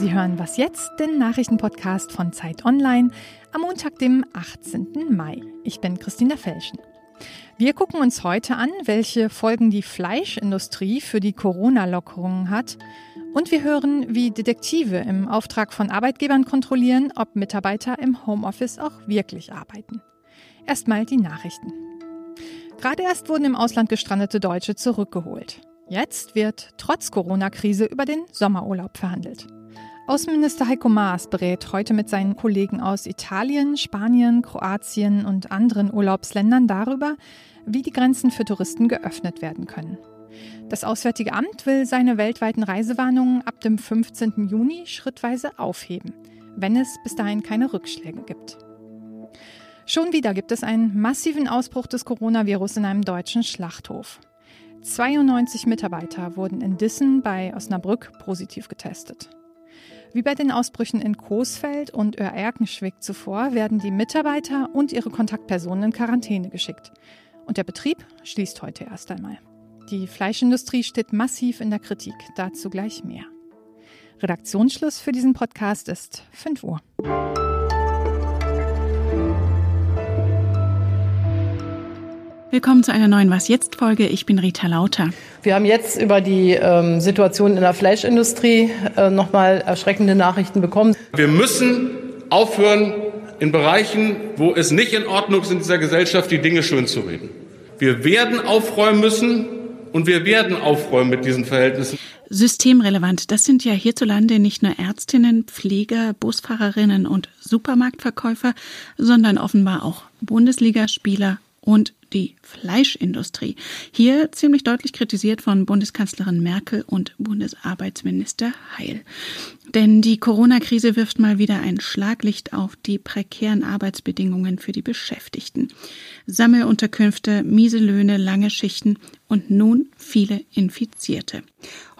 Sie hören Was jetzt, den Nachrichtenpodcast von Zeit Online am Montag, dem 18. Mai. Ich bin Christina Felschen. Wir gucken uns heute an, welche Folgen die Fleischindustrie für die Corona-Lockerungen hat. Und wir hören, wie Detektive im Auftrag von Arbeitgebern kontrollieren, ob Mitarbeiter im Homeoffice auch wirklich arbeiten. Erstmal die Nachrichten. Gerade erst wurden im Ausland gestrandete Deutsche zurückgeholt. Jetzt wird trotz Corona-Krise über den Sommerurlaub verhandelt. Außenminister Heiko Maas berät heute mit seinen Kollegen aus Italien, Spanien, Kroatien und anderen Urlaubsländern darüber, wie die Grenzen für Touristen geöffnet werden können. Das Auswärtige Amt will seine weltweiten Reisewarnungen ab dem 15. Juni schrittweise aufheben, wenn es bis dahin keine Rückschläge gibt. Schon wieder gibt es einen massiven Ausbruch des Coronavirus in einem deutschen Schlachthof. 92 Mitarbeiter wurden in Dissen bei Osnabrück positiv getestet. Wie bei den Ausbrüchen in Coesfeld und Oer-Erkenschwick zuvor werden die Mitarbeiter und ihre Kontaktpersonen in Quarantäne geschickt. Und der Betrieb schließt heute erst einmal. Die Fleischindustrie steht massiv in der Kritik. Dazu gleich mehr. Redaktionsschluss für diesen Podcast ist 5 Uhr. Willkommen zu einer neuen Was jetzt Folge. Ich bin Rita Lauter. Wir haben jetzt über die ähm, Situation in der Fleischindustrie äh, nochmal erschreckende Nachrichten bekommen. Wir müssen aufhören, in Bereichen, wo es nicht in Ordnung ist in dieser Gesellschaft, die Dinge schön zu reden. Wir werden aufräumen müssen und wir werden aufräumen mit diesen Verhältnissen. Systemrelevant, das sind ja hierzulande nicht nur Ärztinnen, Pfleger, Busfahrerinnen und Supermarktverkäufer, sondern offenbar auch Bundesligaspieler und die Fleischindustrie. Hier ziemlich deutlich kritisiert von Bundeskanzlerin Merkel und Bundesarbeitsminister Heil. Denn die Corona-Krise wirft mal wieder ein Schlaglicht auf die prekären Arbeitsbedingungen für die Beschäftigten. Sammelunterkünfte, miese Löhne, lange Schichten und nun viele Infizierte.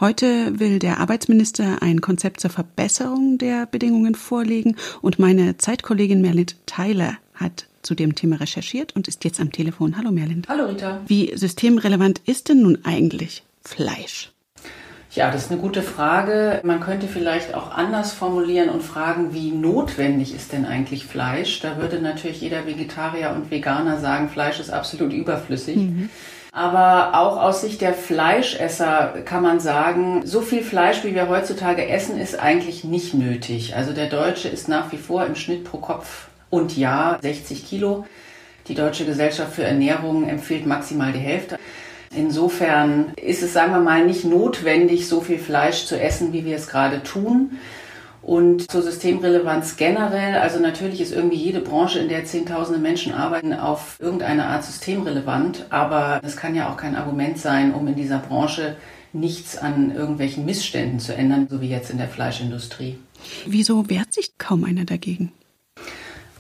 Heute will der Arbeitsminister ein Konzept zur Verbesserung der Bedingungen vorlegen und meine Zeitkollegin Merlit Tyler hat zu dem Thema recherchiert und ist jetzt am Telefon. Hallo Merlin. Hallo Rita. Wie systemrelevant ist denn nun eigentlich Fleisch? Ja, das ist eine gute Frage. Man könnte vielleicht auch anders formulieren und fragen, wie notwendig ist denn eigentlich Fleisch? Da würde natürlich jeder Vegetarier und Veganer sagen, Fleisch ist absolut überflüssig. Mhm. Aber auch aus Sicht der Fleischesser kann man sagen, so viel Fleisch, wie wir heutzutage essen, ist eigentlich nicht nötig. Also der Deutsche ist nach wie vor im Schnitt pro Kopf und ja, 60 Kilo. Die Deutsche Gesellschaft für Ernährung empfiehlt maximal die Hälfte. Insofern ist es, sagen wir mal, nicht notwendig, so viel Fleisch zu essen, wie wir es gerade tun. Und zur Systemrelevanz generell, also natürlich ist irgendwie jede Branche, in der Zehntausende Menschen arbeiten, auf irgendeine Art systemrelevant, aber das kann ja auch kein Argument sein, um in dieser Branche nichts an irgendwelchen Missständen zu ändern, so wie jetzt in der Fleischindustrie. Wieso wehrt sich kaum einer dagegen?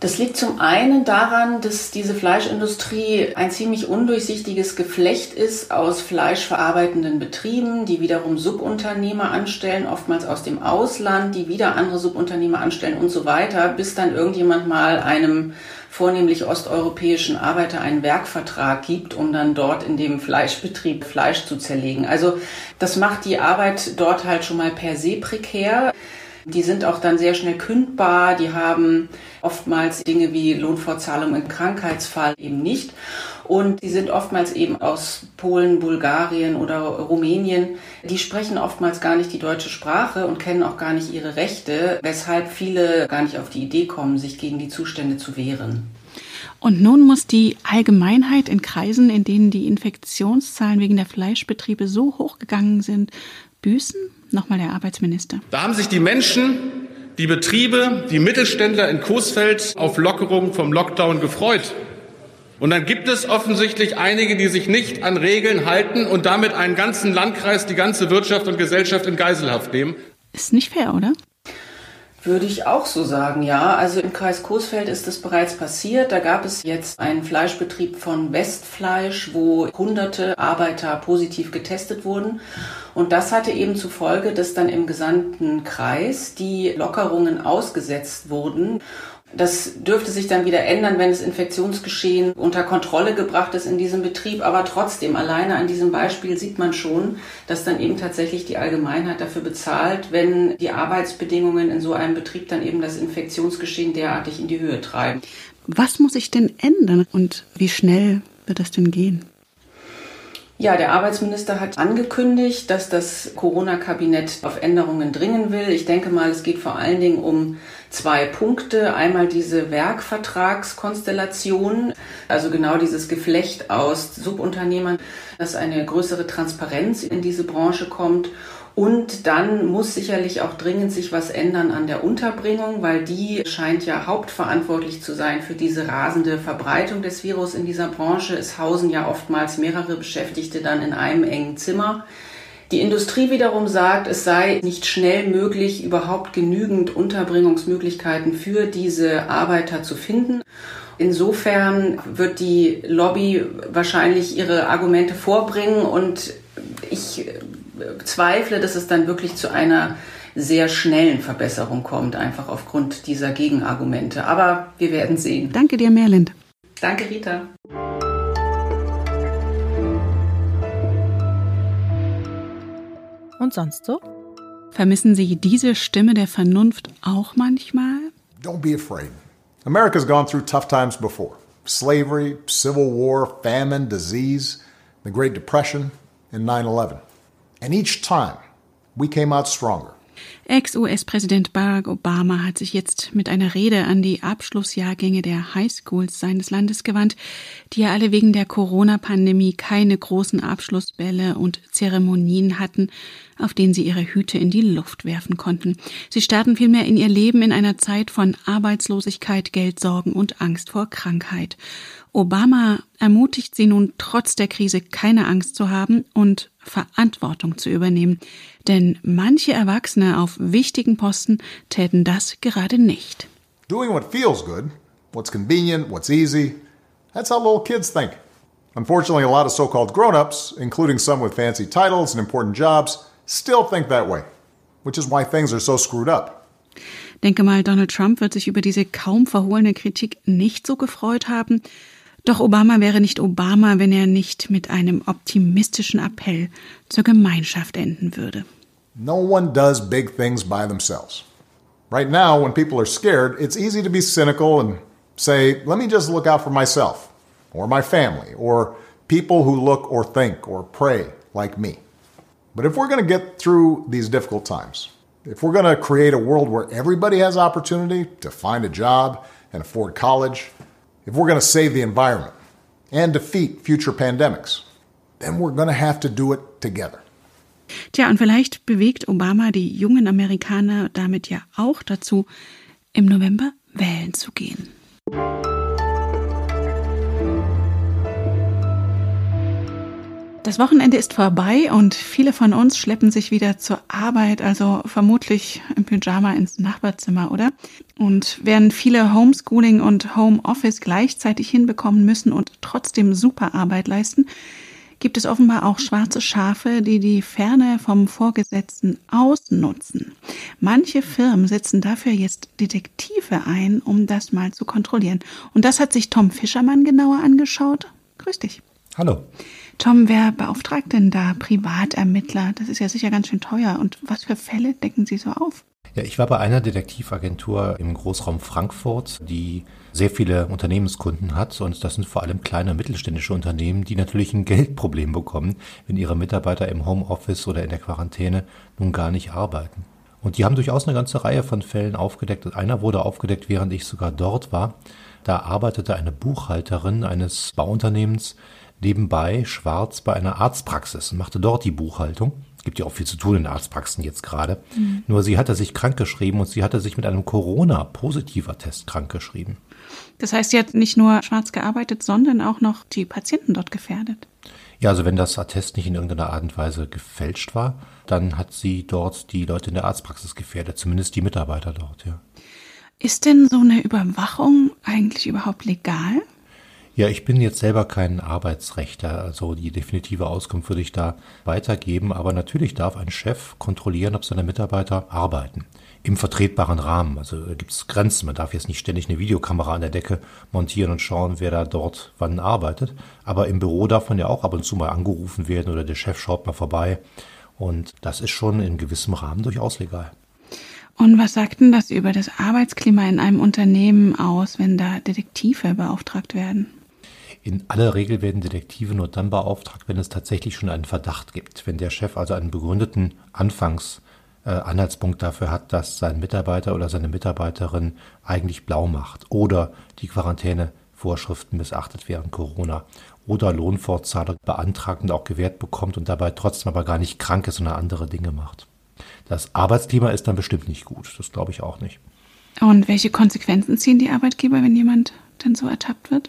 Das liegt zum einen daran, dass diese Fleischindustrie ein ziemlich undurchsichtiges Geflecht ist aus fleischverarbeitenden Betrieben, die wiederum Subunternehmer anstellen, oftmals aus dem Ausland, die wieder andere Subunternehmer anstellen und so weiter, bis dann irgendjemand mal einem vornehmlich osteuropäischen Arbeiter einen Werkvertrag gibt, um dann dort in dem Fleischbetrieb Fleisch zu zerlegen. Also das macht die Arbeit dort halt schon mal per se prekär. Die sind auch dann sehr schnell kündbar, die haben oftmals Dinge wie Lohnfortzahlung im Krankheitsfall eben nicht. Und die sind oftmals eben aus Polen, Bulgarien oder Rumänien. Die sprechen oftmals gar nicht die deutsche Sprache und kennen auch gar nicht ihre Rechte, weshalb viele gar nicht auf die Idee kommen, sich gegen die Zustände zu wehren. Und nun muss die Allgemeinheit in Kreisen, in denen die Infektionszahlen wegen der Fleischbetriebe so hoch gegangen sind, büßen? Nochmal der Arbeitsminister. Da haben sich die Menschen, die Betriebe, die Mittelständler in Coesfeld auf Lockerung vom Lockdown gefreut. Und dann gibt es offensichtlich einige, die sich nicht an Regeln halten und damit einen ganzen Landkreis, die ganze Wirtschaft und Gesellschaft in Geiselhaft nehmen. Ist nicht fair, oder? Würde ich auch so sagen, ja. Also im Kreis Coesfeld ist das bereits passiert. Da gab es jetzt einen Fleischbetrieb von Westfleisch, wo hunderte Arbeiter positiv getestet wurden. Und das hatte eben zur Folge, dass dann im gesamten Kreis die Lockerungen ausgesetzt wurden. Das dürfte sich dann wieder ändern, wenn das Infektionsgeschehen unter Kontrolle gebracht ist in diesem Betrieb. Aber trotzdem, alleine an diesem Beispiel sieht man schon, dass dann eben tatsächlich die Allgemeinheit dafür bezahlt, wenn die Arbeitsbedingungen in so einem Betrieb dann eben das Infektionsgeschehen derartig in die Höhe treiben. Was muss sich denn ändern und wie schnell wird das denn gehen? Ja, der Arbeitsminister hat angekündigt, dass das Corona-Kabinett auf Änderungen dringen will. Ich denke mal, es geht vor allen Dingen um zwei Punkte. Einmal diese Werkvertragskonstellation, also genau dieses Geflecht aus Subunternehmern, dass eine größere Transparenz in diese Branche kommt und dann muss sicherlich auch dringend sich was ändern an der Unterbringung, weil die scheint ja hauptverantwortlich zu sein für diese rasende Verbreitung des Virus in dieser Branche. Es hausen ja oftmals mehrere Beschäftigte dann in einem engen Zimmer. Die Industrie wiederum sagt, es sei nicht schnell möglich, überhaupt genügend Unterbringungsmöglichkeiten für diese Arbeiter zu finden. Insofern wird die Lobby wahrscheinlich ihre Argumente vorbringen und ich zweifle, dass es dann wirklich zu einer sehr schnellen Verbesserung kommt, einfach aufgrund dieser Gegenargumente. Aber wir werden sehen. Danke dir, Merlind. Danke, Rita. Und sonst so? Vermissen Sie diese Stimme der Vernunft auch manchmal? Don't be afraid. America's gone through tough times before. Slavery, civil war, famine, disease, the Great Depression, and 9-11. And each time, we came out stronger. Ex-US-Präsident Barack Obama hat sich jetzt mit einer Rede an die Abschlussjahrgänge der Highschools seines Landes gewandt, die ja alle wegen der Corona-Pandemie keine großen Abschlussbälle und Zeremonien hatten, auf denen sie ihre Hüte in die Luft werfen konnten. Sie starten vielmehr in ihr Leben in einer Zeit von Arbeitslosigkeit, Geldsorgen und Angst vor Krankheit. Obama ermutigt sie nun trotz der Krise keine Angst zu haben und Verantwortung zu übernehmen. Denn manche Erwachsene auf wichtigen Posten täten das gerade nicht. Doing what feels good, what's convenient, what's easy, that's how little kids think. Unfortunately, a lot of so called grown ups, including some with fancy titles and important jobs, still think that way, which is why things are so screwed up. Denke mal, Donald Trump wird sich über diese kaum verhohlene Kritik nicht so gefreut haben. Doch Obama wäre nicht Obama, wenn er nicht mit einem optimistischen Appell zur Gemeinschaft enden würde. No one does big things by themselves. Right now, when people are scared, it's easy to be cynical and say, let me just look out for myself, or my family, or people who look or think or pray like me. But if we're going to get through these difficult times, if we're going to create a world where everybody has opportunity to find a job and afford college, if we're going to save the environment and defeat future pandemics, then we're going to have to do it together. Tja, und vielleicht bewegt Obama die jungen Amerikaner damit ja auch dazu, im November wählen zu gehen. Das Wochenende ist vorbei und viele von uns schleppen sich wieder zur Arbeit, also vermutlich im Pyjama ins Nachbarzimmer, oder? Und während viele Homeschooling und Homeoffice gleichzeitig hinbekommen müssen und trotzdem super Arbeit leisten, gibt es offenbar auch schwarze Schafe, die die Ferne vom Vorgesetzten ausnutzen. Manche Firmen setzen dafür jetzt Detektive ein, um das mal zu kontrollieren. Und das hat sich Tom Fischermann genauer angeschaut. Grüß dich. Hallo. Tom, wer beauftragt denn da Privatermittler? Das ist ja sicher ganz schön teuer. Und was für Fälle decken Sie so auf? Ja, ich war bei einer Detektivagentur im Großraum Frankfurt, die sehr viele Unternehmenskunden hat. Und das sind vor allem kleine mittelständische Unternehmen, die natürlich ein Geldproblem bekommen, wenn ihre Mitarbeiter im Homeoffice oder in der Quarantäne nun gar nicht arbeiten. Und die haben durchaus eine ganze Reihe von Fällen aufgedeckt. Einer wurde aufgedeckt, während ich sogar dort war. Da arbeitete eine Buchhalterin eines Bauunternehmens nebenbei schwarz bei einer Arztpraxis und machte dort die Buchhaltung. Es gibt ja auch viel zu tun in Arztpraxen jetzt gerade. Mhm. Nur sie hatte sich krankgeschrieben und sie hatte sich mit einem Corona-positiver Test krankgeschrieben. Das heißt, sie hat nicht nur schwarz gearbeitet, sondern auch noch die Patienten dort gefährdet. Ja, also wenn das Attest nicht in irgendeiner Art und Weise gefälscht war, dann hat sie dort die Leute in der Arztpraxis gefährdet, zumindest die Mitarbeiter dort, ja. Ist denn so eine Überwachung eigentlich überhaupt legal? Ja, ich bin jetzt selber kein Arbeitsrechter, also die definitive Auskunft würde ich da weitergeben, aber natürlich darf ein Chef kontrollieren, ob seine Mitarbeiter arbeiten. Im vertretbaren Rahmen. Also gibt es Grenzen. Man darf jetzt nicht ständig eine Videokamera an der Decke montieren und schauen, wer da dort wann arbeitet. Aber im Büro darf man ja auch ab und zu mal angerufen werden oder der Chef schaut mal vorbei. Und das ist schon in gewissem Rahmen durchaus legal. Und was sagt denn das über das Arbeitsklima in einem Unternehmen aus, wenn da Detektive beauftragt werden? In aller Regel werden Detektive nur dann beauftragt, wenn es tatsächlich schon einen Verdacht gibt. Wenn der Chef also einen begründeten Anfangsanhaltspunkt äh, dafür hat, dass sein Mitarbeiter oder seine Mitarbeiterin eigentlich blau macht oder die Quarantänevorschriften missachtet während Corona oder Lohnfortzahlung beantragt und auch gewährt bekommt und dabei trotzdem aber gar nicht krank ist, sondern andere Dinge macht. Das Arbeitsklima ist dann bestimmt nicht gut. Das glaube ich auch nicht. Und welche Konsequenzen ziehen die Arbeitgeber, wenn jemand denn so ertappt wird?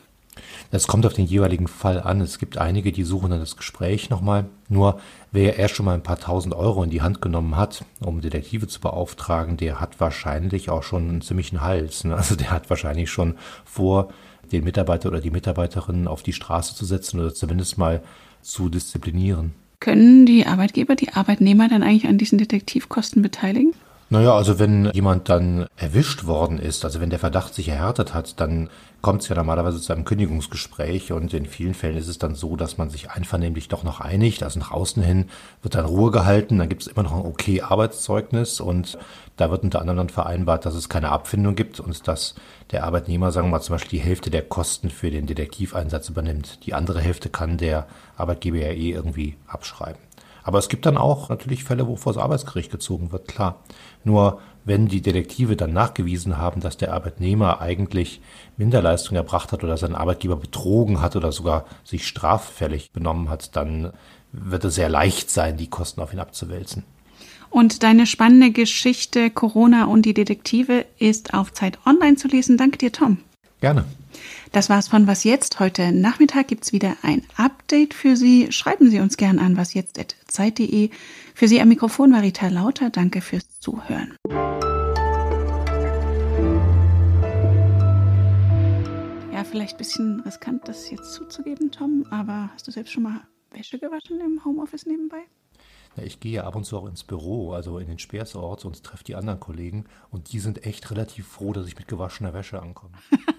Das kommt auf den jeweiligen Fall an. Es gibt einige, die suchen dann das Gespräch nochmal. Nur wer erst schon mal ein paar tausend Euro in die Hand genommen hat, um Detektive zu beauftragen, der hat wahrscheinlich auch schon einen ziemlichen Hals. Ne? Also der hat wahrscheinlich schon vor, den Mitarbeiter oder die Mitarbeiterin auf die Straße zu setzen oder zumindest mal zu disziplinieren. Können die Arbeitgeber die Arbeitnehmer dann eigentlich an diesen Detektivkosten beteiligen? Naja, also wenn jemand dann erwischt worden ist, also wenn der Verdacht sich erhärtet hat, dann kommt es ja normalerweise zu einem Kündigungsgespräch und in vielen Fällen ist es dann so, dass man sich einvernehmlich doch noch einigt. Also nach außen hin wird dann Ruhe gehalten, dann gibt es immer noch ein okay Arbeitszeugnis und da wird unter anderem dann vereinbart, dass es keine Abfindung gibt und dass der Arbeitnehmer, sagen wir mal, zum Beispiel die Hälfte der Kosten für den Detektiveinsatz übernimmt. Die andere Hälfte kann der Arbeitgeber ja eh irgendwie abschreiben. Aber es gibt dann auch natürlich Fälle, wo vor das Arbeitsgericht gezogen wird, klar. Nur wenn die Detektive dann nachgewiesen haben, dass der Arbeitnehmer eigentlich Minderleistung erbracht hat oder seinen Arbeitgeber betrogen hat oder sogar sich straffällig benommen hat, dann wird es sehr leicht sein, die Kosten auf ihn abzuwälzen. Und deine spannende Geschichte Corona und die Detektive ist auf Zeit Online zu lesen. Danke dir, Tom. Gerne. Das war's von Was Jetzt. Heute Nachmittag gibt's wieder ein Update für Sie. Schreiben Sie uns gern an wasjetzt.zeit.de. Für Sie am Mikrofon war Rita Lauter. Danke fürs Zuhören. Ja, vielleicht ein bisschen riskant, das jetzt zuzugeben, Tom, aber hast du selbst schon mal Wäsche gewaschen im Homeoffice nebenbei? Ja, ich gehe ab und zu auch ins Büro, also in den Speersort und treffe die anderen Kollegen und die sind echt relativ froh, dass ich mit gewaschener Wäsche ankomme.